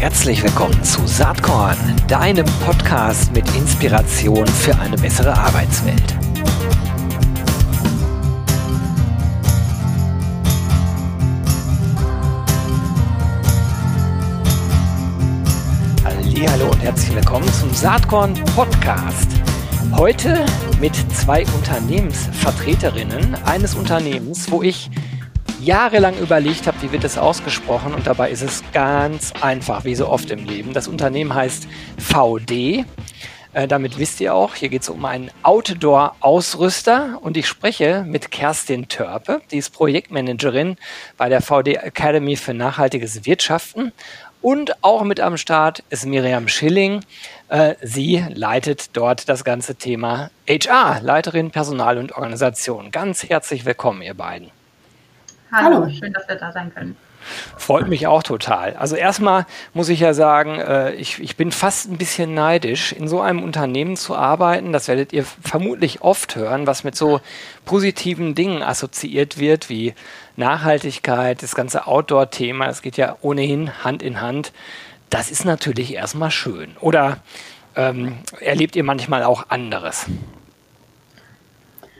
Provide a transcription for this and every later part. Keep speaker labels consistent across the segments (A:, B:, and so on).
A: Herzlich willkommen zu Saatkorn, deinem Podcast mit Inspiration für eine bessere Arbeitswelt. Hallo und herzlich willkommen zum Saatkorn Podcast. Heute mit zwei Unternehmensvertreterinnen eines Unternehmens, wo ich jahrelang überlegt habe, wie wird es ausgesprochen und dabei ist es ganz einfach, wie so oft im Leben. Das Unternehmen heißt VD. Äh, damit wisst ihr auch, hier geht es um einen Outdoor-Ausrüster und ich spreche mit Kerstin Törpe, die ist Projektmanagerin bei der VD Academy für nachhaltiges Wirtschaften und auch mit am Start ist Miriam Schilling. Äh, sie leitet dort das ganze Thema HR, Leiterin Personal und Organisation. Ganz herzlich willkommen, ihr beiden.
B: Hallo, Hallo, schön, dass wir da sein können.
A: Freut mich auch total. Also erstmal muss ich ja sagen, äh, ich, ich bin fast ein bisschen neidisch, in so einem Unternehmen zu arbeiten. Das werdet ihr vermutlich oft hören, was mit so positiven Dingen assoziiert wird, wie Nachhaltigkeit, das ganze Outdoor-Thema. Das geht ja ohnehin Hand in Hand. Das ist natürlich erstmal schön. Oder ähm, erlebt ihr manchmal auch anderes?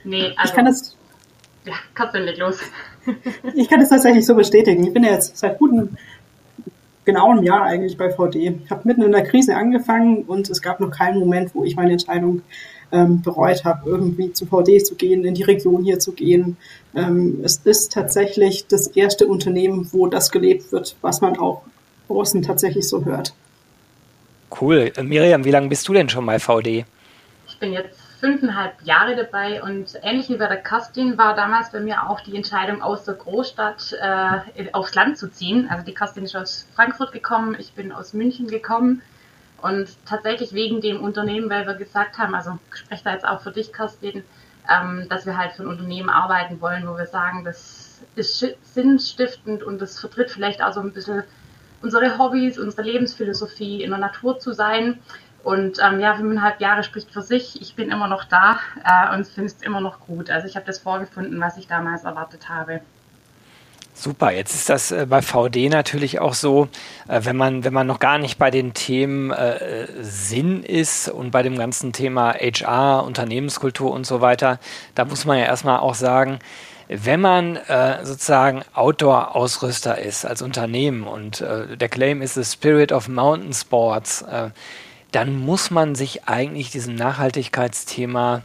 B: Nee, also, ich kann das. Ja, kannst du nicht los
C: ich kann das tatsächlich so bestätigen. Ich bin ja jetzt seit gutem, genau einem Jahr eigentlich bei VD. Ich habe mitten in der Krise angefangen und es gab noch keinen Moment, wo ich meine Entscheidung ähm, bereut habe, irgendwie zu VD zu gehen, in die Region hier zu gehen. Ähm, es ist tatsächlich das erste Unternehmen, wo das gelebt wird, was man auch außen tatsächlich so hört.
A: Cool. Miriam, wie lange bist du denn schon bei VD?
B: Ich bin jetzt fünfeinhalb Jahre dabei und ähnlich wie bei der Kerstin war damals bei mir auch die Entscheidung aus der Großstadt äh, aufs Land zu ziehen. Also die Kerstin ist aus Frankfurt gekommen, ich bin aus München gekommen und tatsächlich wegen dem Unternehmen, weil wir gesagt haben, also ich spreche da jetzt auch für dich, Kerstin, ähm, dass wir halt für ein Unternehmen arbeiten wollen, wo wir sagen, das ist sinnstiftend und das vertritt vielleicht auch so ein bisschen unsere Hobbys, unsere Lebensphilosophie, in der Natur zu sein. Und ähm, ja, fünfeinhalb Jahre spricht für sich. Ich bin immer noch da äh, und finde es immer noch gut. Also ich habe das vorgefunden, was ich damals erwartet habe.
A: Super, jetzt ist das äh, bei VD natürlich auch so, äh, wenn man, wenn man noch gar nicht bei den Themen äh, Sinn ist und bei dem ganzen Thema HR, Unternehmenskultur und so weiter, da muss man ja erstmal auch sagen, wenn man sozusagen Outdoor-Ausrüster ist als Unternehmen und der Claim ist the Spirit of Mountain Sports, dann muss man sich eigentlich diesem Nachhaltigkeitsthema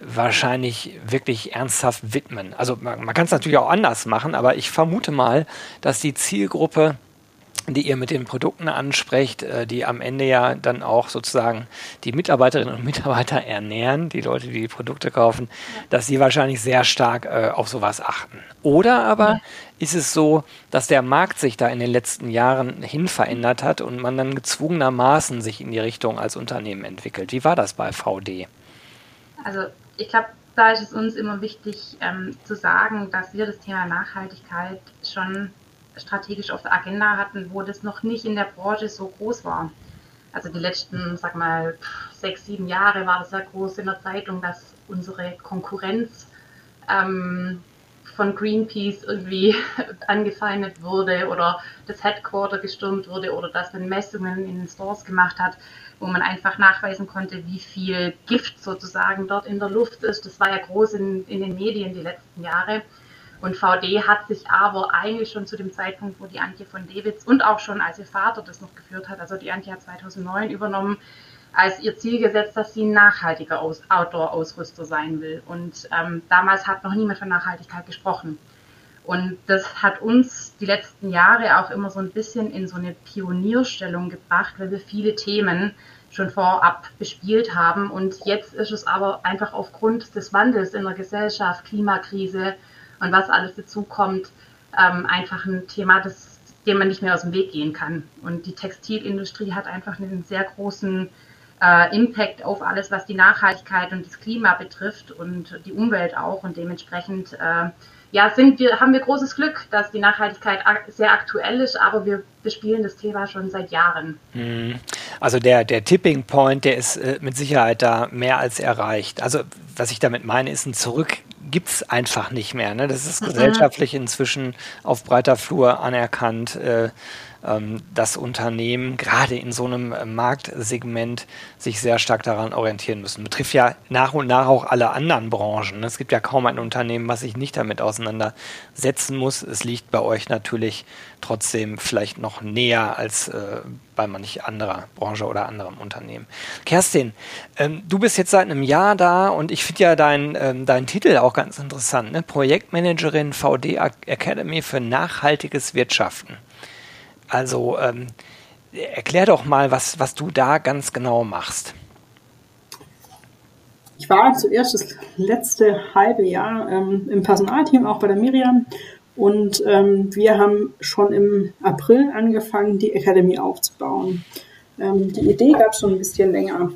A: wahrscheinlich wirklich ernsthaft widmen. Also man, man kann es natürlich auch anders machen, aber ich vermute mal, dass die Zielgruppe die ihr mit den Produkten ansprecht, äh, die am Ende ja dann auch sozusagen die Mitarbeiterinnen und Mitarbeiter ernähren, die Leute, die die Produkte kaufen, dass sie wahrscheinlich sehr stark äh, auf sowas achten. Oder aber ja. ist es so, dass der Markt sich da in den letzten Jahren hin verändert hat und man dann gezwungenermaßen sich in die Richtung als Unternehmen entwickelt? Wie war das bei VD?
B: Also ich glaube, da ist es uns immer wichtig ähm, zu sagen, dass wir das Thema Nachhaltigkeit schon strategisch auf der Agenda hatten, wo das noch nicht in der Branche so groß war. Also die letzten, sag mal, sechs, sieben Jahre war das ja groß in der Zeitung, dass unsere Konkurrenz ähm, von Greenpeace irgendwie angefeindet wurde oder das Headquarter gestürmt wurde oder dass man Messungen in den Stores gemacht hat, wo man einfach nachweisen konnte, wie viel Gift sozusagen dort in der Luft ist. Das war ja groß in, in den Medien die letzten Jahre. Und VD hat sich aber eigentlich schon zu dem Zeitpunkt, wo die Antje von Dewitz und auch schon als ihr Vater das noch geführt hat, also die Antje hat 2009 übernommen, als ihr Ziel gesetzt, dass sie ein nachhaltiger Outdoor-Ausrüster sein will. Und ähm, damals hat noch niemand von Nachhaltigkeit gesprochen. Und das hat uns die letzten Jahre auch immer so ein bisschen in so eine Pionierstellung gebracht, weil wir viele Themen schon vorab bespielt haben. Und jetzt ist es aber einfach aufgrund des Wandels in der Gesellschaft, Klimakrise, und was alles dazu kommt, ähm, einfach ein Thema, das, dem man nicht mehr aus dem Weg gehen kann. Und die Textilindustrie hat einfach einen sehr großen äh, Impact auf alles, was die Nachhaltigkeit und das Klima betrifft und die Umwelt auch. Und dementsprechend äh, ja, sind wir, haben wir großes Glück, dass die Nachhaltigkeit sehr aktuell ist, aber wir bespielen das Thema schon seit Jahren.
A: Mhm. Also der, der Tipping Point, der ist äh, mit Sicherheit da mehr als erreicht. Also was ich damit meine, ist ein Zurück gibt es einfach nicht mehr. Ne? Das ist mhm. gesellschaftlich inzwischen auf breiter Flur anerkannt. Äh, dass Unternehmen gerade in so einem äh, Marktsegment sich sehr stark daran orientieren müssen. Betrifft ja nach und nach auch alle anderen Branchen. Es gibt ja kaum ein Unternehmen, was sich nicht damit auseinandersetzen muss. Es liegt bei euch natürlich trotzdem vielleicht noch näher als äh, bei manch anderer Branche oder anderem Unternehmen. Kerstin, ähm, du bist jetzt seit einem Jahr da und ich finde ja deinen ähm, dein Titel auch ganz interessant. Ne? Projektmanagerin VD Academy für nachhaltiges Wirtschaften. Also ähm, erklär doch mal, was, was du da ganz genau machst.
C: Ich war zuerst das letzte halbe Jahr ähm, im Personalteam, auch bei der Miriam. Und ähm, wir haben schon im April angefangen, die Academy aufzubauen. Ähm, die Idee gab es schon ein bisschen länger.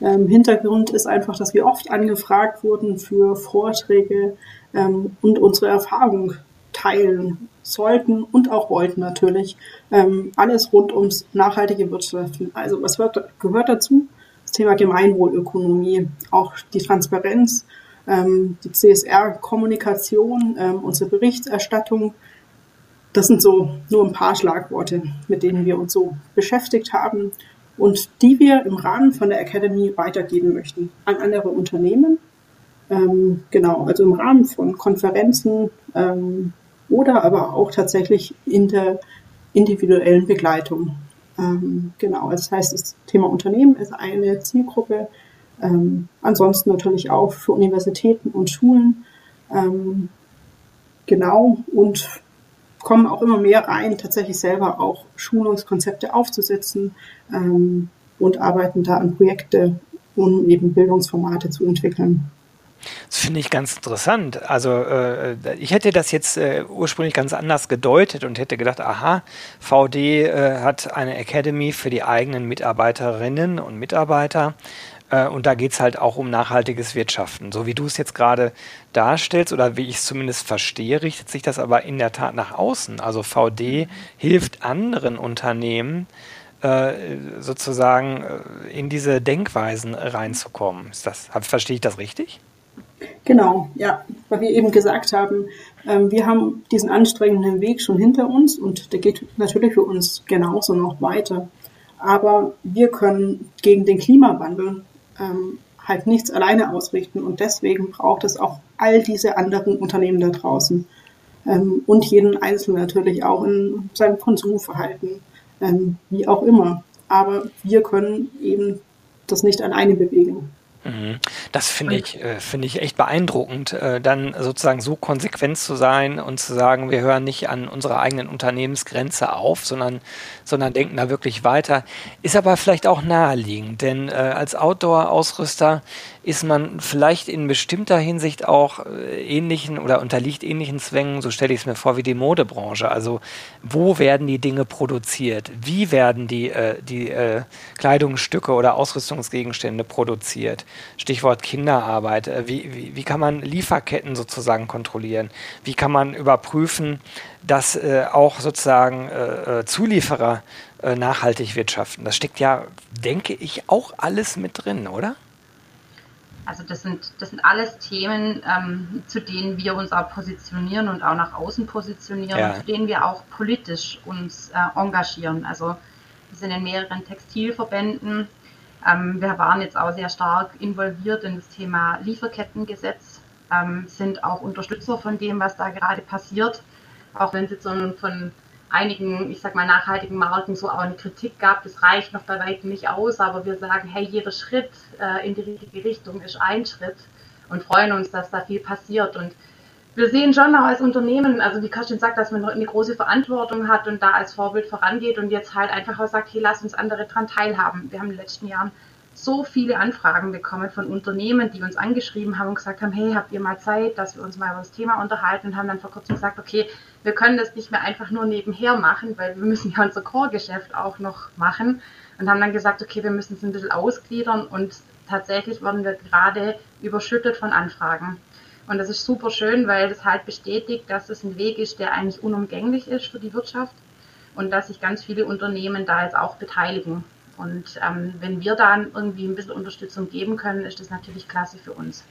C: Ähm, Hintergrund ist einfach, dass wir oft angefragt wurden für Vorträge ähm, und unsere Erfahrung teilen sollten und auch wollten natürlich. Ähm, alles rund ums nachhaltige Wirtschaften. Also was wird, gehört dazu? Das Thema Gemeinwohlökonomie, auch die Transparenz, ähm, die CSR-Kommunikation, ähm, unsere Berichterstattung. Das sind so nur ein paar Schlagworte, mit denen wir uns so beschäftigt haben und die wir im Rahmen von der Academy weitergeben möchten an andere Unternehmen. Ähm, genau, also im Rahmen von Konferenzen, ähm, oder aber auch tatsächlich in der individuellen Begleitung. Ähm, genau, das heißt, das Thema Unternehmen ist eine Zielgruppe. Ähm, ansonsten natürlich auch für Universitäten und Schulen. Ähm, genau, und kommen auch immer mehr rein, tatsächlich selber auch Schulungskonzepte aufzusetzen ähm, und arbeiten da an Projekte, um eben Bildungsformate zu entwickeln.
A: Das finde ich ganz interessant. Also äh, ich hätte das jetzt äh, ursprünglich ganz anders gedeutet und hätte gedacht, aha, VD äh, hat eine Academy für die eigenen Mitarbeiterinnen und Mitarbeiter. Äh, und da geht es halt auch um nachhaltiges Wirtschaften. So wie du es jetzt gerade darstellst oder wie ich es zumindest verstehe, richtet sich das aber in der Tat nach außen. Also VD hilft anderen Unternehmen, äh, sozusagen äh, in diese Denkweisen reinzukommen. Ist das, verstehe ich das richtig?
C: Genau, ja, weil wir eben gesagt haben, ähm, wir haben diesen anstrengenden Weg schon hinter uns und der geht natürlich für uns genauso noch weiter. Aber wir können gegen den Klimawandel ähm, halt nichts alleine ausrichten und deswegen braucht es auch all diese anderen Unternehmen da draußen ähm, und jeden Einzelnen natürlich auch in seinem Konsumverhalten, wie auch immer. Aber wir können eben das nicht alleine bewegen.
A: Mhm. Das finde ich, äh, finde ich echt beeindruckend, äh, dann sozusagen so konsequent zu sein und zu sagen, wir hören nicht an unserer eigenen Unternehmensgrenze auf, sondern, sondern denken da wirklich weiter. Ist aber vielleicht auch naheliegend, denn äh, als Outdoor-Ausrüster ist man vielleicht in bestimmter Hinsicht auch äh, ähnlichen oder unterliegt ähnlichen Zwängen, so stelle ich es mir vor, wie die Modebranche. Also wo werden die Dinge produziert? Wie werden die, die Kleidungsstücke oder Ausrüstungsgegenstände produziert? Stichwort Kinderarbeit. Äh, wie, wie, wie, kann man Lieferketten sozusagen kontrollieren? Wie kann man überprüfen, dass äh, auch sozusagen äh, Zulieferer nachhaltig wirtschaften? Das steckt ja, denke ich, auch alles mit drin, oder?
B: Also das sind, das sind alles Themen, ähm, zu denen wir uns auch positionieren und auch nach außen positionieren, ja. zu denen wir auch politisch uns äh, engagieren. Also wir sind in mehreren Textilverbänden. Ähm, wir waren jetzt auch sehr stark involviert in das Thema Lieferkettengesetz, ähm, sind auch Unterstützer von dem, was da gerade passiert, auch wenn es jetzt so von einigen, ich sag mal, nachhaltigen Marken so auch eine Kritik gab, das reicht noch bei weitem nicht aus, aber wir sagen, hey, jeder Schritt äh, in die richtige Richtung ist ein Schritt und freuen uns, dass da viel passiert. Und wir sehen schon auch als Unternehmen, also wie Karin sagt, dass man eine große Verantwortung hat und da als Vorbild vorangeht und jetzt halt einfach auch sagt, hey, lass uns andere dran teilhaben. Wir haben in den letzten Jahren so viele Anfragen bekommen von Unternehmen, die uns angeschrieben haben und gesagt haben, hey, habt ihr mal Zeit, dass wir uns mal über das Thema unterhalten und haben dann vor kurzem gesagt, okay, wir können das nicht mehr einfach nur nebenher machen, weil wir müssen ja unser Core-Geschäft auch noch machen und haben dann gesagt, okay, wir müssen es ein bisschen ausgliedern und tatsächlich wurden wir gerade überschüttet von Anfragen. Und das ist super schön, weil das halt bestätigt, dass es ein Weg ist, der eigentlich unumgänglich ist für die Wirtschaft und dass sich ganz viele Unternehmen da jetzt auch beteiligen. Und ähm, wenn wir dann irgendwie ein bisschen Unterstützung geben können, ist das natürlich klasse für uns.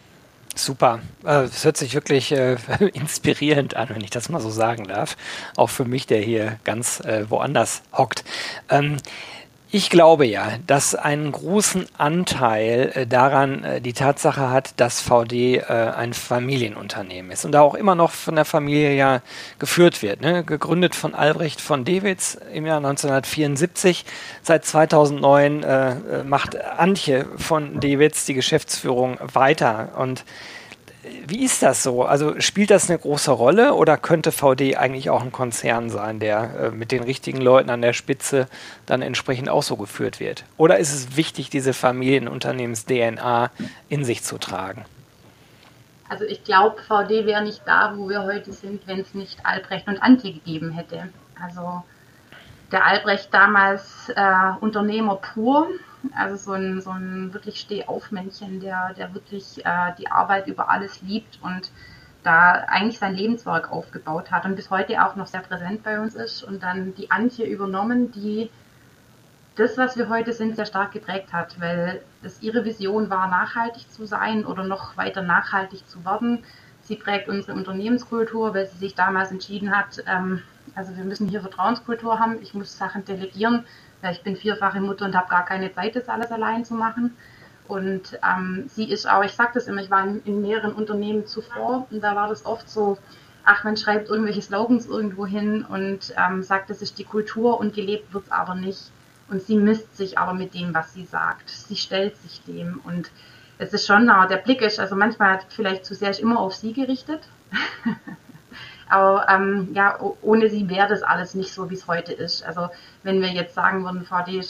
A: Super. Äh, es hört sich wirklich äh, inspirierend an, wenn ich das mal so sagen darf. Auch für mich, der hier ganz äh, woanders hockt. Ähm, ich glaube ja, dass einen großen Anteil äh, daran äh, die Tatsache hat, dass VD äh, ein Familienunternehmen ist und da auch immer noch von der Familie ja geführt wird. Ne? Gegründet von Albrecht von Dewitz im Jahr 1974. Seit 2009 äh, äh, macht Antje von Dewitz die Geschäftsführung weiter und wie ist das so? Also spielt das eine große Rolle oder könnte VD eigentlich auch ein Konzern sein, der äh, mit den richtigen Leuten an der Spitze dann entsprechend auch so geführt wird? Oder ist es wichtig, diese Familienunternehmens-DNA in sich zu tragen?
B: Also ich glaube, VD wäre nicht da, wo wir heute sind, wenn es nicht Albrecht und Antje gegeben hätte. Also der Albrecht damals äh, Unternehmer pur, also so ein, so ein wirklich Stehaufmännchen, der, der wirklich äh, die Arbeit über alles liebt und da eigentlich sein Lebenswerk aufgebaut hat und bis heute auch noch sehr präsent bei uns ist. Und dann die Antje übernommen, die das, was wir heute sind, sehr stark geprägt hat, weil es ihre Vision war, nachhaltig zu sein oder noch weiter nachhaltig zu werden. Sie prägt unsere Unternehmenskultur, weil sie sich damals entschieden hat, ähm, also wir müssen hier Vertrauenskultur haben, ich muss Sachen delegieren ich bin vierfache Mutter und habe gar keine Zeit, das alles allein zu machen. Und ähm, sie ist auch, ich sage das immer, ich war in, in, mehreren Unternehmen zuvor und da war das oft so, ach, man schreibt irgendwelche Slogans irgendwo hin und ähm, sagt, das ist die Kultur und gelebt wird es aber nicht. Und sie misst sich aber mit dem, was sie sagt. Sie stellt sich dem und es ist schon, der Blick ist, also manchmal vielleicht zu sehr ist immer auf sie gerichtet. Aber ähm, ja, ohne sie wäre das alles nicht so, wie es heute ist. Also wenn wir jetzt sagen würden, VD äh,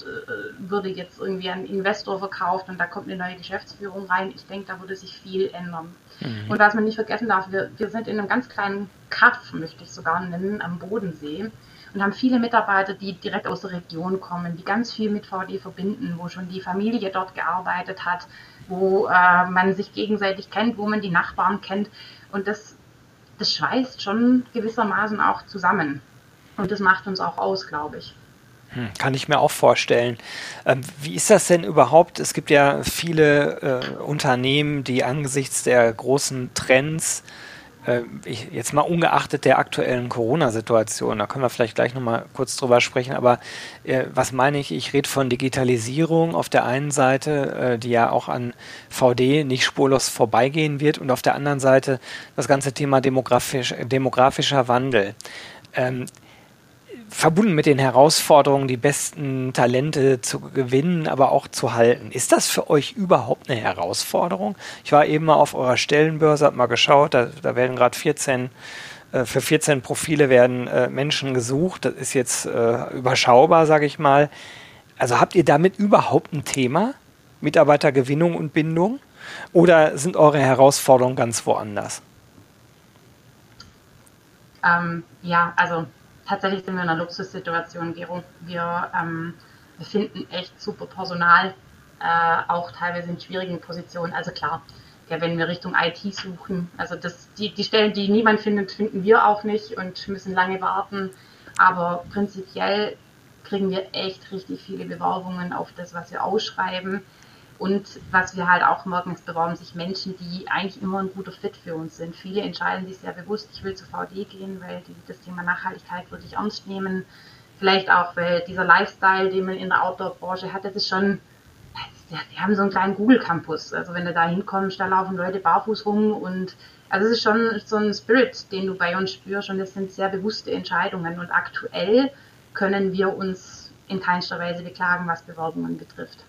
B: würde jetzt irgendwie ein Investor verkauft und da kommt eine neue Geschäftsführung rein, ich denke, da würde sich viel ändern. Mhm. Und was man nicht vergessen darf, wir, wir sind in einem ganz kleinen Kaff, möchte ich sogar nennen, am Bodensee und haben viele Mitarbeiter, die direkt aus der Region kommen, die ganz viel mit VD verbinden, wo schon die Familie dort gearbeitet hat, wo äh, man sich gegenseitig kennt, wo man die Nachbarn kennt. Und das das schweißt schon gewissermaßen auch zusammen. Und das macht uns auch aus, glaube ich.
A: Hm, kann ich mir auch vorstellen. Ähm, wie ist das denn überhaupt? Es gibt ja viele äh, Unternehmen, die angesichts der großen Trends äh, ich, jetzt mal ungeachtet der aktuellen Corona-Situation, da können wir vielleicht gleich nochmal kurz drüber sprechen, aber äh, was meine ich? Ich rede von Digitalisierung auf der einen Seite, äh, die ja auch an VD nicht spurlos vorbeigehen wird und auf der anderen Seite das ganze Thema demografisch, demografischer Wandel. Ähm, verbunden mit den Herausforderungen, die besten Talente zu gewinnen, aber auch zu halten. Ist das für euch überhaupt eine Herausforderung? Ich war eben mal auf eurer Stellenbörse, habe mal geschaut, da, da werden gerade 14 äh, für 14 Profile werden äh, Menschen gesucht. Das ist jetzt äh, überschaubar, sage ich mal. Also habt ihr damit überhaupt ein Thema? Mitarbeitergewinnung und Bindung? Oder sind eure Herausforderungen ganz woanders?
B: Ähm, ja, also tatsächlich sind wir in einer Luxussituation, Gero. Wir, ähm, finden echt super Personal, äh, auch teilweise in schwierigen Positionen. Also klar, ja, wenn wir Richtung IT suchen, also das, die, die Stellen, die niemand findet, finden wir auch nicht und müssen lange warten. Aber prinzipiell kriegen wir echt richtig viele Bewerbungen auf das, was wir ausschreiben. Und was wir halt auch merken, es bewerben sich Menschen, die eigentlich immer ein guter Fit für uns sind. Viele entscheiden sich sehr bewusst, ich will zu VD gehen, weil die das Thema Nachhaltigkeit wirklich ernst nehmen. Vielleicht auch, weil dieser Lifestyle, den man in der Outdoor-Branche hat, das ist schon, ja, die haben so einen kleinen Google-Campus. Also wenn du da hinkommst, da laufen Leute barfuß rum und also es ist schon so ein Spirit, den du bei uns spürst und das sind sehr bewusste Entscheidungen. Und aktuell können wir uns in keinster Weise beklagen, was Bewerbungen betrifft.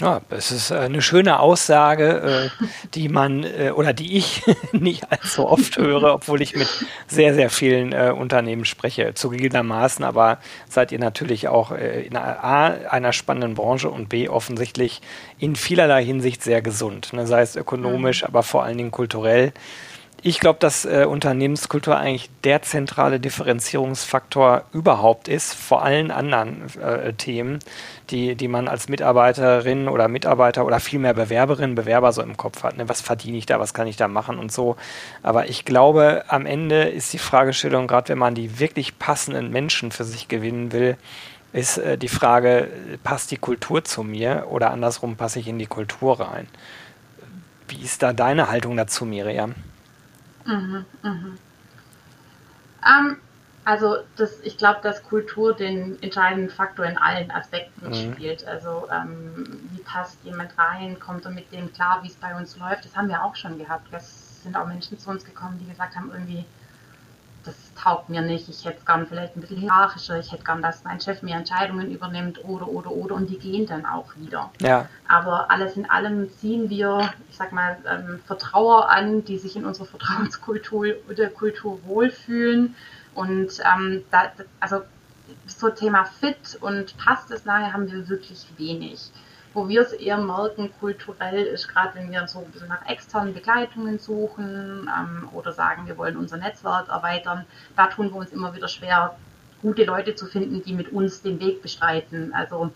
A: Ja, es ist eine schöne Aussage, äh, die man äh, oder die ich nicht allzu oft höre, obwohl ich mit sehr, sehr vielen äh, Unternehmen spreche, zugegebenermaßen. Aber seid ihr natürlich auch in A, einer spannenden Branche und B, offensichtlich in vielerlei Hinsicht sehr gesund. Ne? Sei es ökonomisch, mhm. aber vor allen Dingen kulturell ich glaube, dass äh, Unternehmenskultur eigentlich der zentrale Differenzierungsfaktor überhaupt ist, vor allen anderen äh, Themen, die, die man als Mitarbeiterin oder Mitarbeiter oder vielmehr Bewerberin, Bewerber so im Kopf hat. Ne? Was verdiene ich da, was kann ich da machen und so. Aber ich glaube, am Ende ist die Fragestellung, gerade wenn man die wirklich passenden Menschen für sich gewinnen will, ist äh, die Frage, passt die Kultur zu mir oder andersrum passe ich in die Kultur rein? wie ist da deine Haltung dazu, Miriam? Mhm,
B: mhm. Ähm, also das, ich glaube, dass Kultur den entscheidenden Faktor in allen Aspekten mhm. spielt. Also ähm, wie passt jemand rein, kommt er mit dem klar, wie es bei uns läuft. Das haben wir auch schon gehabt. Es sind auch Menschen zu uns gekommen, die gesagt haben, irgendwie, das taugt mir nicht, ich hätte gern vielleicht ein bisschen hierarchischer, ich hätte gern, dass mein Chef mehr Entscheidungen übernimmt oder, oder, oder und die gehen dann auch wieder. Ja. Aber alles in allem ziehen wir, ich sag mal, ähm, Vertrauer an, die sich in unserer Vertrauenskultur oder Kultur wohlfühlen und ähm, da, also so Thema Fit und passt es lange haben wir wirklich wenig. Wo wir es eher merken, kulturell ist gerade, wenn wir so ein bisschen nach externen Begleitungen suchen ähm, oder sagen, wir wollen unser Netzwerk erweitern, da tun wir uns immer wieder schwer, gute Leute zu finden, die mit uns den Weg bestreiten. Also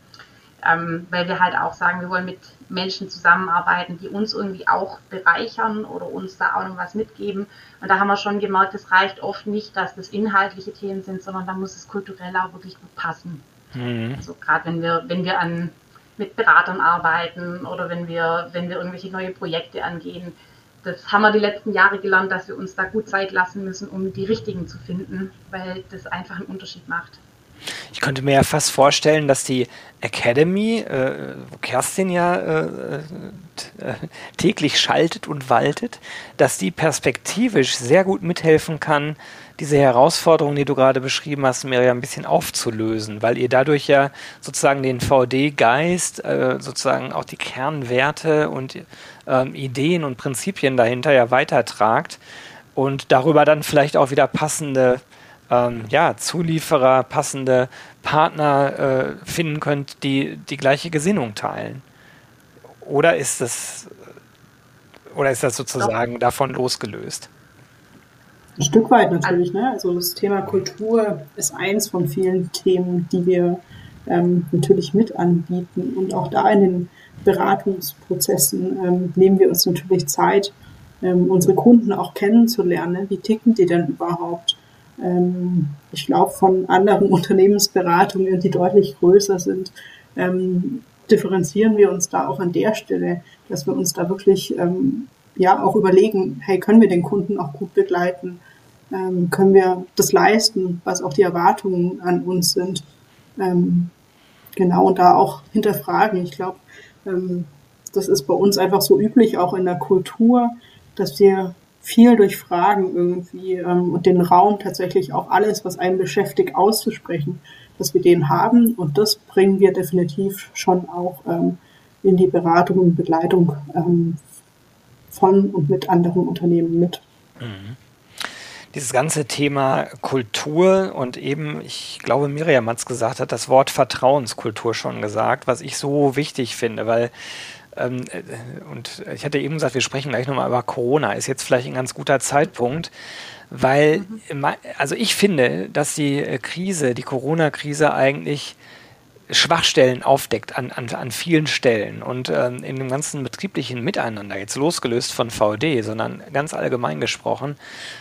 B: ähm, weil wir halt auch sagen, wir wollen mit Menschen zusammenarbeiten, die uns irgendwie auch bereichern oder uns da auch noch was mitgeben. Und da haben wir schon gemerkt, es reicht oft nicht, dass das inhaltliche Themen sind, sondern da muss es kulturell auch wirklich gut passen. Mhm. Also gerade wenn wir, wenn wir an mit Beratern arbeiten oder wenn wir, wenn wir irgendwelche neue Projekte angehen. Das haben wir die letzten Jahre gelernt, dass wir uns da gut Zeit lassen müssen, um die richtigen zu finden, weil das einfach einen Unterschied macht.
A: Ich könnte mir ja fast vorstellen, dass die Academy, äh, wo Kerstin ja äh, äh, täglich schaltet und waltet, dass die perspektivisch sehr gut mithelfen kann, diese Herausforderung, die du gerade beschrieben hast, Miriam, ein bisschen aufzulösen, weil ihr dadurch ja sozusagen den VD-Geist, äh, sozusagen auch die Kernwerte und ähm, Ideen und Prinzipien dahinter ja weitertragt und darüber dann vielleicht auch wieder passende ähm, ja, Zulieferer, passende Partner äh, finden könnt, die die gleiche Gesinnung teilen? Oder ist das, oder ist das sozusagen davon losgelöst?
C: Ein Stück weit natürlich. Ne? Also das Thema Kultur ist eins von vielen Themen, die wir ähm, natürlich mit anbieten. Und auch da in den Beratungsprozessen ähm, nehmen wir uns natürlich Zeit, ähm, unsere Kunden auch kennenzulernen. Wie ticken die denn überhaupt? ähm, ich glaube, von anderen Unternehmensberatungen, die deutlich größer sind, ähm, differenzieren wir uns da auch an der Stelle, dass wir uns da wirklich ähm, ja auch überlegen, hey, können wir den Kunden auch gut begleiten? Ähm, können wir das leisten, was auch die Erwartungen an uns sind? Ähm, genau, und da auch hinterfragen. Ich glaube, ähm, das ist bei uns einfach so üblich, auch in der Kultur, dass wir viel durch Fragen irgendwie ähm, und den Raum tatsächlich auch alles, was einen beschäftigt, auszusprechen, dass wir den haben. Und das bringen wir definitiv schon auch ähm, in die Beratung und Begleitung ähm, von und mit anderen Unternehmen mit. Mhm.
A: Dieses ganze Thema Kultur und eben, ich glaube, Miriam hat es gesagt, hat das Wort Vertrauenskultur schon gesagt, was ich so wichtig finde, weil ähm, äh, und ich hatte eben gesagt, wir sprechen gleich nochmal über Corona, ist jetzt vielleicht ein ganz guter Zeitpunkt, weil, mhm. also ich finde, dass die äh, Krise, die Corona-Krise eigentlich Schwachstellen aufdeckt an, an, an vielen Stellen und ähm, in dem ganzen betrieblichen Miteinander, jetzt losgelöst von VD, sondern ganz allgemein gesprochen,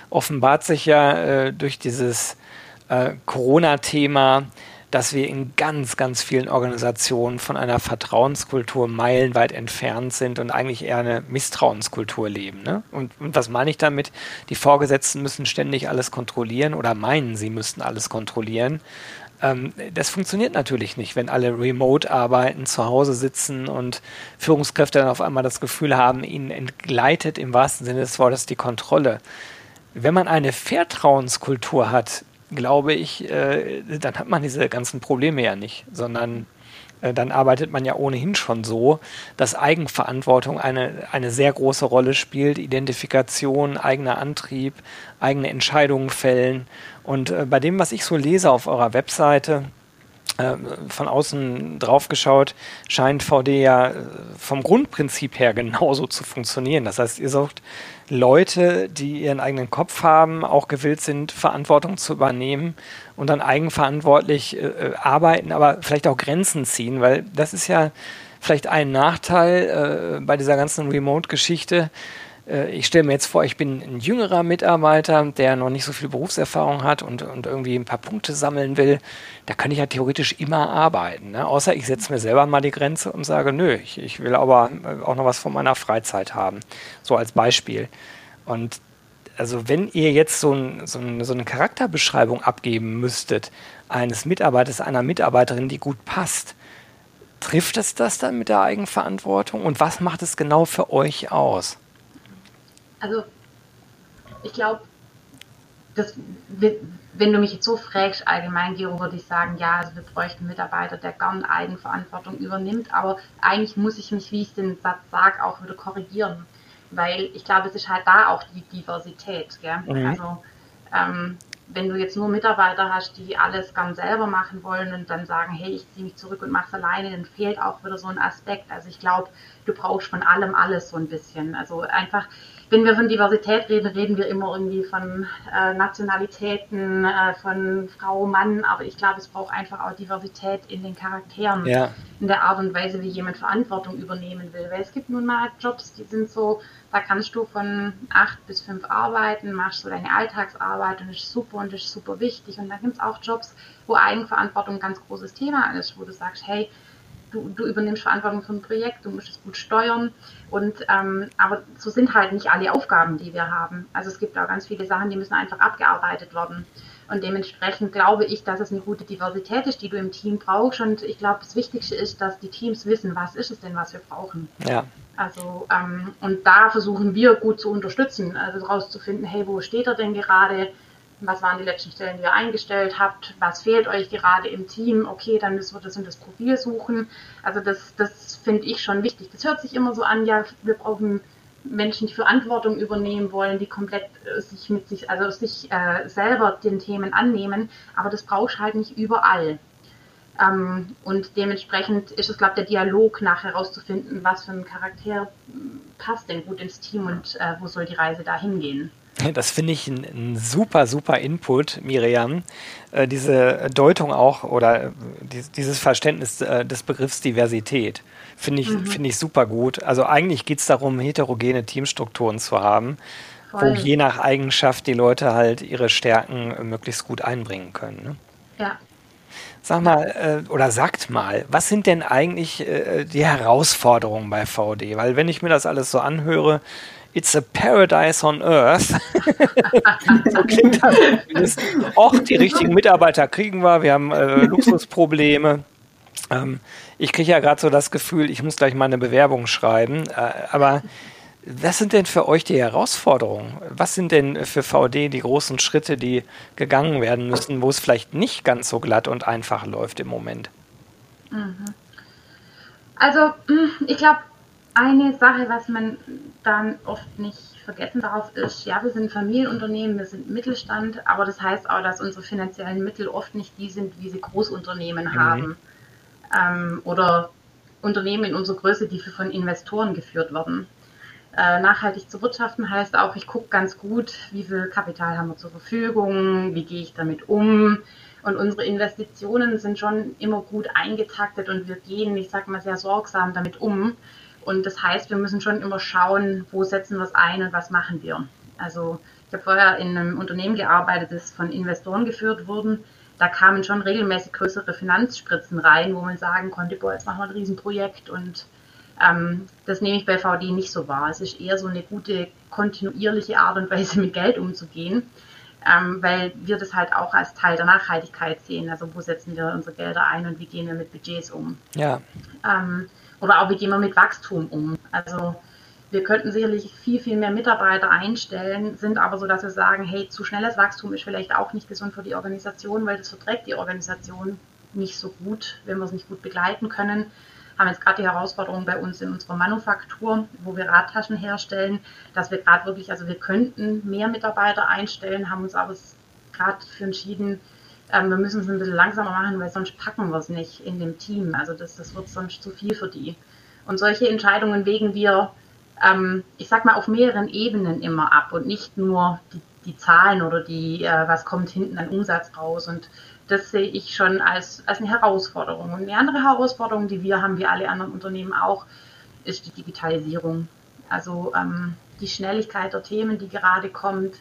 A: offenbart sich ja äh, durch dieses äh, Corona-Thema dass wir in ganz, ganz vielen Organisationen von einer Vertrauenskultur meilenweit entfernt sind und eigentlich eher eine Misstrauenskultur leben. Ne? Und, und, was meine ich damit? Die Vorgesetzten müssen ständig alles kontrollieren oder meinen, sie müssten alles kontrollieren. Ähm, das funktioniert natürlich nicht, wenn alle remote arbeiten, zu Hause sitzen und Führungskräfte dann auf einmal das Gefühl haben, ihnen entgleitet im wahrsten Sinne des Wortes die Kontrolle. Wenn man eine Vertrauenskultur hat, glaube ich, äh, dann hat man diese ganzen Probleme ja nicht, sondern äh, dann arbeitet man ja ohnehin schon so, dass Eigenverantwortung eine, eine sehr große Rolle spielt, Identifikation, eigener Antrieb, eigene Entscheidungen fällen. Und äh, bei dem, was ich so lese auf eurer Webseite, äh, von außen drauf geschaut, scheint VD ja äh, vom Grundprinzip her genauso zu funktionieren. Das heißt, ihr sucht Leute, die ihren eigenen Kopf haben, auch gewillt sind, Verantwortung zu übernehmen und dann eigenverantwortlich äh, äh arbeiten, aber vielleicht auch Grenzen ziehen, weil das ist ja vielleicht ein Nachteil äh, bei dieser ganzen Remote-Geschichte, äh, ich stelle mir jetzt vor, ich bin ein jüngerer Mitarbeiter, der noch nicht so viel Berufserfahrung hat und, und irgendwie ein paar Punkte sammeln will, da kann ich ja theoretisch immer arbeiten. Ne? Außer ich setze mir selber mal die Grenze und sage, nö, ich, ich will aber auch noch was von meiner Freizeit haben. So als Beispiel. Und also wenn ihr jetzt so, ein, so, ein, so eine Charakterbeschreibung abgeben müsstet, eines Mitarbeiters, einer Mitarbeiterin, die gut passt, trifft es das dann mit der Eigenverantwortung? Und was macht es genau für euch aus?
B: Also, ich glaube, wenn du mich jetzt so fragst, allgemein, Gero, würde ich sagen, ja, also wir bräuchten einen Mitarbeiter, der gern Eigenverantwortung übernimmt, aber eigentlich muss ich mich, wie ich den Satz sage, auch wieder korrigieren, weil ich glaube, es ist halt da auch die Diversität, gell? Mhm. Also, ähm, wenn du jetzt nur Mitarbeiter hast, die alles ganz selber machen wollen und dann sagen, hey, ich ziehe mich zurück und mache es alleine, dann fehlt auch wieder so ein Aspekt. Also ich glaube, du brauchst von allem alles so ein bisschen. Also einfach, wenn wir von Diversität reden, reden wir immer irgendwie von äh, Nationalitäten, äh, von Frau, Mann, aber ich glaube, es braucht einfach auch Diversität in den Charakteren, ja. in der Art und Weise, wie jemand Verantwortung übernehmen will. Weil es gibt nun mal Jobs, die sind so, da kannst du von acht bis fünf arbeiten, machst so deine Alltagsarbeit und das ist super und das ist super wichtig. Und dann gibt es auch Jobs, wo Eigenverantwortung ein ganz großes Thema ist, wo du sagst, hey, du, du übernimmst Verantwortung für ein Projekt, du musst es gut steuern. Und ähm, aber so sind halt nicht alle Aufgaben, die wir haben. Also es gibt auch ganz viele Sachen, die müssen einfach abgearbeitet werden. Und dementsprechend glaube ich, dass es eine gute Diversität ist, die du im Team brauchst. Und ich glaube, das Wichtigste ist, dass die Teams wissen, was ist es denn, was wir brauchen.
A: Ja.
B: Also, ähm, und da versuchen wir gut zu unterstützen, also rauszufinden, hey, wo steht er denn gerade? Was waren die letzten Stellen, die ihr eingestellt habt? Was fehlt euch gerade im Team? Okay, dann müssen wir das und das Profil suchen. Also das, das finde ich schon wichtig. Das hört sich immer so an, ja, wir brauchen Menschen, die Verantwortung übernehmen wollen, die komplett äh, sich mit sich, also sich äh, selber den Themen annehmen. Aber das brauchst halt nicht überall. Ähm, und dementsprechend ist es, glaube ich, der Dialog nachher herauszufinden, was für ein Charakter passt denn gut ins Team und äh, wo soll die Reise da hingehen.
A: Das finde ich ein, super, super Input, Miriam. Äh, diese Deutung auch oder äh, dieses Verständnis äh, des Begriffs Diversität finde ich, mhm. Find ich super gut. Also eigentlich geht es darum, heterogene Teamstrukturen zu haben, Voll. wo je nach Eigenschaft die Leute halt ihre Stärken äh, möglichst gut einbringen können. Ne?
B: Ja,
A: Sag mal, äh, oder sagt mal, was sind denn eigentlich die Herausforderungen bei VD? Weil wenn ich mir das alles so anhöre, It's a Paradise on Earth. so klingt das. Och, die richtigen Mitarbeiter kriegen wir, wir haben äh, Luxusprobleme. Ähm, ich kriege ja gerade so das Gefühl, ich muss gleich mal eine Bewerbung schreiben. Äh, aber was sind denn für euch die Herausforderungen? Was sind denn für VD die großen Schritte, die gegangen werden müssen, wo es vielleicht nicht ganz so glatt und einfach läuft im Moment? Mhm.
B: Also, hm, ich glaube, eine Sache, was man dann oft nicht vergessen darf, ist, ja, wir sind Familienunternehmen, wir sind Mittelstand, aber das heißt auch, dass unsere finanziellen Mittel oft nicht die sind, wie sie Großunternehmen mhm. haben. Ähm, oder Unternehmen in unserer Größe, die von Investoren geführt werden. Äh, nachhaltig zu wirtschaften heißt auch, ich gucke ganz gut, wie viel Kapital haben wir zur Verfügung, wie gehe ich damit um. Und unsere Investitionen sind schon immer gut eingetaktet und wir gehen, ich sage mal, sehr sorgsam damit um. Und das heißt, wir müssen schon immer schauen, wo setzen wir es ein und was machen wir. Also ich habe vorher in einem Unternehmen gearbeitet, das von Investoren geführt wurde. Da kamen schon regelmäßig größere Finanzspritzen rein, wo man sagen konnte, boah, jetzt machen wir ein Riesenprojekt und ähm, das nehme ich bei VD nicht so wahr. Es ist eher so eine gute, kontinuierliche Art und Weise, mit Geld umzugehen, ähm, weil wir das halt auch als Teil der Nachhaltigkeit sehen. Also wo setzen wir unsere Gelder ein und wie gehen wir mit Budgets um?
A: Ja.
B: Ähm, oder auch wie gehen wir mit Wachstum um? Also wir könnten sicherlich viel, viel mehr Mitarbeiter einstellen, sind aber so, dass wir sagen, hey, zu schnelles Wachstum ist vielleicht auch nicht gesund für die Organisation, weil das verträgt die Organisation nicht so gut, wenn wir es nicht gut begleiten können haben jetzt gerade die Herausforderung bei uns in unserer Manufaktur, wo wir Radtaschen herstellen, dass wir gerade wirklich, also wir könnten mehr Mitarbeiter einstellen, haben uns aber gerade für entschieden, ähm, wir müssen es ein bisschen langsamer machen, weil sonst packen wir es nicht in dem Team. Also das, das wird sonst zu viel für die. Und solche Entscheidungen wägen wir, ähm, ich sag mal, auf mehreren Ebenen immer ab und nicht nur die, die Zahlen oder die, äh, was kommt hinten an Umsatz raus. Und das sehe ich schon als, als eine Herausforderung. Und eine andere Herausforderung, die wir haben, wie alle anderen Unternehmen auch, ist die Digitalisierung. Also ähm, die Schnelligkeit der Themen, die gerade kommt,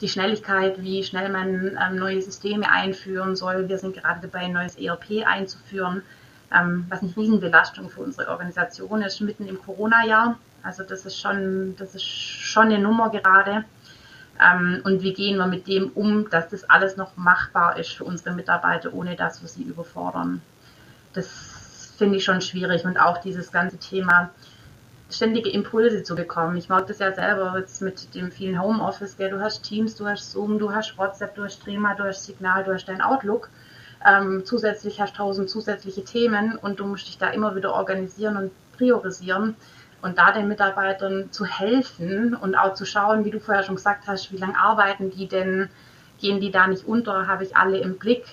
B: die Schnelligkeit, wie schnell man ähm, neue Systeme einführen soll. Wir sind gerade dabei, ein neues ERP einzuführen, ähm, was eine Riesenbelastung für unsere Organisation ist, mitten im Corona-Jahr. Also das ist schon, das ist schon eine Nummer gerade. Ähm, und wie gehen wir mit dem um, dass das alles noch machbar ist für unsere Mitarbeiter, ohne dass wir sie überfordern. Das finde ich schon schwierig. Und auch dieses ganze Thema, ständige Impulse zu bekommen. Ich mag das ja selber jetzt mit dem vielen Homeoffice, gell? du hast Teams, du hast Zoom, du hast WhatsApp, du hast Streamer, du hast Signal, du hast dein Outlook. Ähm, zusätzlich hast du tausend zusätzliche Themen und du musst dich da immer wieder organisieren und priorisieren und da den Mitarbeitern zu helfen und auch zu schauen, wie du vorher schon gesagt hast, wie lange arbeiten die denn, gehen die da nicht unter, habe ich alle im Blick.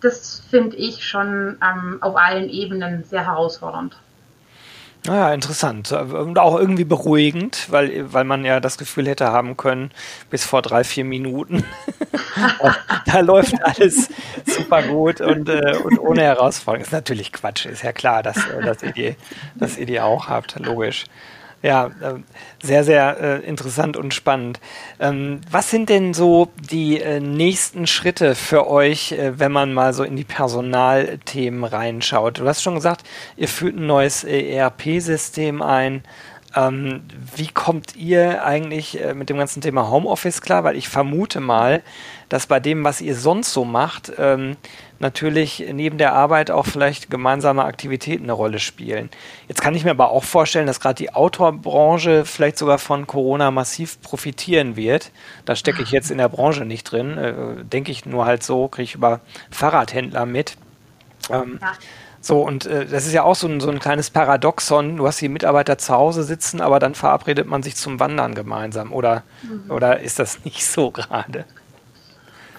B: Das finde ich schon ähm, auf allen Ebenen sehr herausfordernd.
A: Naja, interessant und auch irgendwie beruhigend, weil, weil man ja das Gefühl hätte haben können, bis vor drei, vier Minuten, da läuft alles super gut und, äh, und ohne Herausforderung. Ist natürlich Quatsch, ist ja klar, dass, äh, dass, ihr, die, dass ihr die auch habt, logisch. Ja, äh, sehr, sehr äh, interessant und spannend. Ähm, was sind denn so die äh, nächsten Schritte für euch, äh, wenn man mal so in die Personalthemen reinschaut? Du hast schon gesagt, ihr führt ein neues ERP-System ein. Ähm, wie kommt ihr eigentlich äh, mit dem ganzen Thema Homeoffice klar? Weil ich vermute mal, dass bei dem, was ihr sonst so macht, ähm, natürlich neben der Arbeit auch vielleicht gemeinsame Aktivitäten eine Rolle spielen. Jetzt kann ich mir aber auch vorstellen, dass gerade die Autorbranche vielleicht sogar von Corona massiv profitieren wird. Da stecke ich jetzt in der Branche nicht drin, äh, denke ich nur halt so, kriege ich über Fahrradhändler mit. Ähm, ja. So, und äh, das ist ja auch so ein, so ein kleines Paradoxon. Du hast die Mitarbeiter zu Hause sitzen, aber dann verabredet man sich zum Wandern gemeinsam. Oder, mhm. oder ist das nicht so gerade?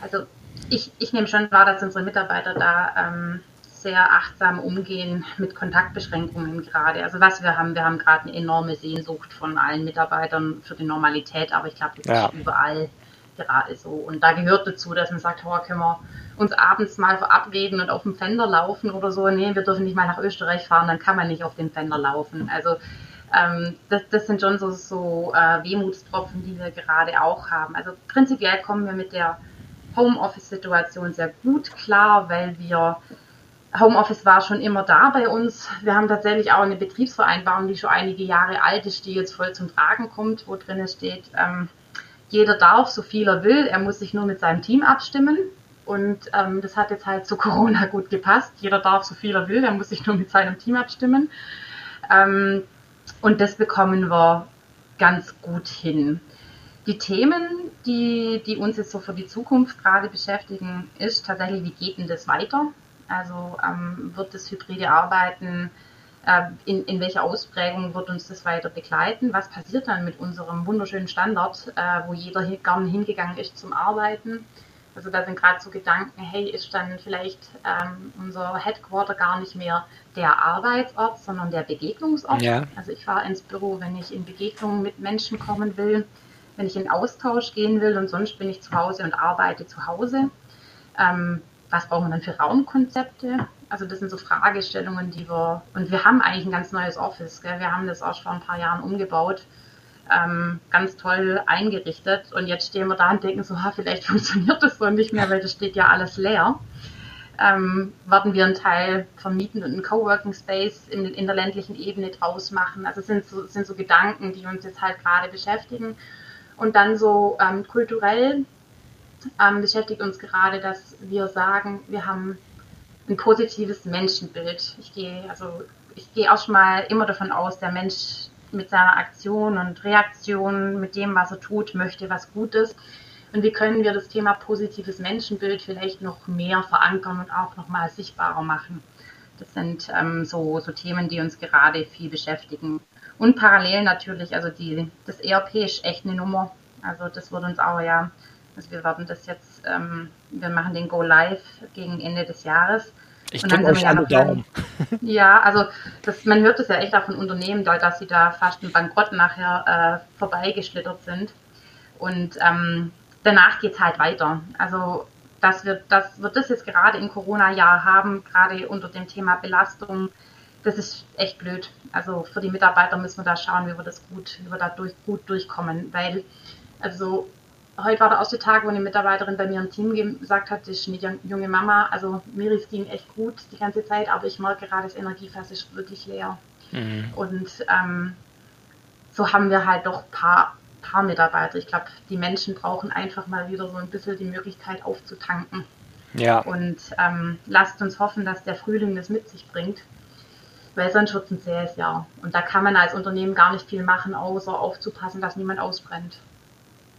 B: Also ich, ich nehme schon wahr, dass unsere Mitarbeiter da ähm, sehr achtsam umgehen mit Kontaktbeschränkungen gerade. Also was wir haben, wir haben gerade eine enorme Sehnsucht von allen Mitarbeitern für die Normalität, aber ich glaube, das ja. ist überall gerade so. Und da gehört dazu, dass man sagt, oh, können wir uns abends mal verabreden und auf dem Fender laufen oder so. Nee, wir dürfen nicht mal nach Österreich fahren, dann kann man nicht auf dem Fender laufen. Also ähm, das, das sind schon so, so äh, Wehmutstropfen, die wir gerade auch haben. Also prinzipiell kommen wir mit der Homeoffice-Situation sehr gut klar, weil wir Homeoffice war schon immer da bei uns. Wir haben tatsächlich auch eine Betriebsvereinbarung, die schon einige Jahre alt ist, die jetzt voll zum Tragen kommt, wo drin steht, ähm, jeder darf, so viel er will, er muss sich nur mit seinem Team abstimmen. Und ähm, das hat jetzt halt zu Corona gut gepasst. Jeder darf, so viel er will, er muss sich nur mit seinem Team abstimmen. Ähm, und das bekommen wir ganz gut hin. Die Themen, die, die uns jetzt so für die Zukunft gerade beschäftigen, ist tatsächlich, wie geht denn das weiter? Also ähm, wird das hybride Arbeiten, äh, in, in welcher Ausprägung wird uns das weiter begleiten? Was passiert dann mit unserem wunderschönen Standort, äh, wo jeder hier gerne hingegangen ist zum Arbeiten? Also da sind gerade so Gedanken, hey, ist dann vielleicht ähm, unser Headquarter gar nicht mehr der Arbeitsort, sondern der Begegnungsort. Ja. Also ich fahre ins Büro, wenn ich in Begegnungen mit Menschen kommen will wenn ich in Austausch gehen will und sonst bin ich zu Hause und arbeite zu Hause. Ähm, was brauchen wir dann für Raumkonzepte? Also das sind so Fragestellungen, die wir, und wir haben eigentlich ein ganz neues Office, gell? wir haben das auch schon vor ein paar Jahren umgebaut, ähm, ganz toll eingerichtet und jetzt stehen wir da und denken so, ha, vielleicht funktioniert das so nicht mehr, weil das steht ja alles leer. Ähm, werden wir einen Teil vermieten und einen Coworking Space in, in der ländlichen Ebene draus machen. Also sind so, sind so Gedanken, die uns jetzt halt gerade beschäftigen. Und dann so ähm, kulturell ähm, beschäftigt uns gerade, dass wir sagen, wir haben ein positives Menschenbild. Ich gehe, also ich gehe auch schon mal immer davon aus, der Mensch mit seiner Aktion und Reaktion, mit dem, was er tut, möchte was Gutes. Und wie können wir das Thema positives Menschenbild vielleicht noch mehr verankern und auch noch mal sichtbarer machen? Das sind ähm, so, so Themen, die uns gerade viel beschäftigen. Und parallel natürlich, also die, das ERP ist echt eine Nummer. Also das wird uns auch ja, also wir werden das jetzt, ähm, wir machen den Go Live gegen Ende des Jahres.
A: Ich drücke euch alle Daumen.
B: Ja, also das, man hört es ja echt auch von Unternehmen, dass sie da fast im Bankrott nachher äh, vorbeigeschlittert sind. Und ähm, danach geht es halt weiter. Also dass wir, dass wir das jetzt gerade im Corona-Jahr haben, gerade unter dem Thema Belastung, das ist echt blöd. Also für die Mitarbeiter müssen wir da schauen, wie wir das gut, wie wir da durch, gut durchkommen, weil also heute war der erste Tag, wo eine Mitarbeiterin bei mir im Team gesagt hat, das ist eine junge Mama, also mir es ging echt gut die ganze Zeit, aber ich merke gerade, das Energiefass ist wirklich leer. Mhm. Und ähm, so haben wir halt doch ein paar, paar Mitarbeiter. Ich glaube, die Menschen brauchen einfach mal wieder so ein bisschen die Möglichkeit aufzutanken. Ja. Und ähm, lasst uns hoffen, dass der Frühling das mit sich bringt, weil sonst wird es ein zähes Jahr. Und da kann man als Unternehmen gar nicht viel machen, außer aufzupassen, dass niemand ausbrennt.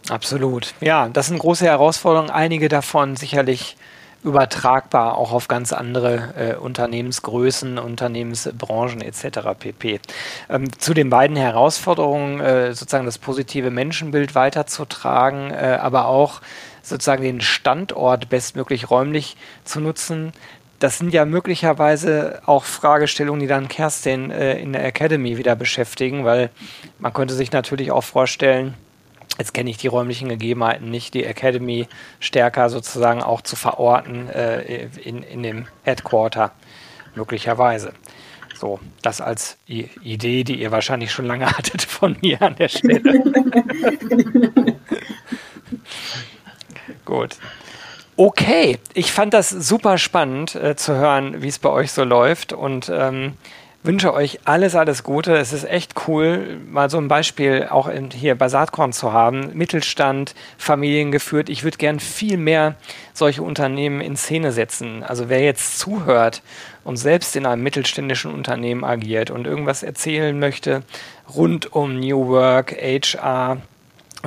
A: Absolut. Ja, das sind große Herausforderungen. Einige davon sicherlich übertragbar auch auf ganz andere äh, Unternehmensgrößen, Unternehmensbranchen etc. pp. Ähm, zu den beiden Herausforderungen, äh, sozusagen das positive Menschenbild weiterzutragen, äh, aber auch sozusagen den Standort bestmöglich räumlich zu nutzen. Das sind ja möglicherweise auch Fragestellungen, die dann Kerstin äh, in der Academy wieder beschäftigen, weil man könnte sich natürlich auch vorstellen, Jetzt kenne ich die räumlichen Gegebenheiten nicht, die Academy stärker sozusagen auch zu verorten äh, in, in dem Headquarter, möglicherweise. So, das als I Idee, die ihr wahrscheinlich schon lange hattet von mir an der Stelle. Gut. Okay, ich fand das super spannend äh, zu hören, wie es bei euch so läuft und ähm, wünsche euch alles, alles Gute. Es ist echt cool, mal so ein Beispiel auch in, hier bei Saatkorn zu haben. Mittelstand, familiengeführt. Ich würde gern viel mehr solche Unternehmen in Szene setzen. Also wer jetzt zuhört und selbst in einem mittelständischen Unternehmen agiert und irgendwas erzählen möchte rund um New Work, HR,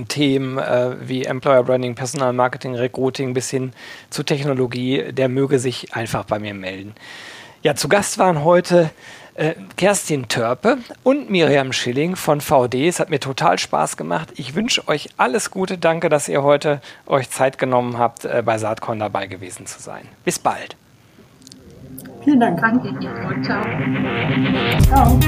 A: Themen äh, wie Employer Branding, Personal Marketing, Recruiting bis hin zu Technologie, der möge sich einfach bei mir melden. Ja, zu Gast waren heute äh, Kerstin Törpe und Miriam Schilling von VD. Es hat mir total Spaß gemacht. Ich wünsche euch alles Gute. Danke, dass ihr heute euch Zeit genommen habt, äh, bei Saatkorn dabei gewesen zu sein. Bis bald.
C: Vielen Dank.
B: Danke dir. Ciao. Ciao.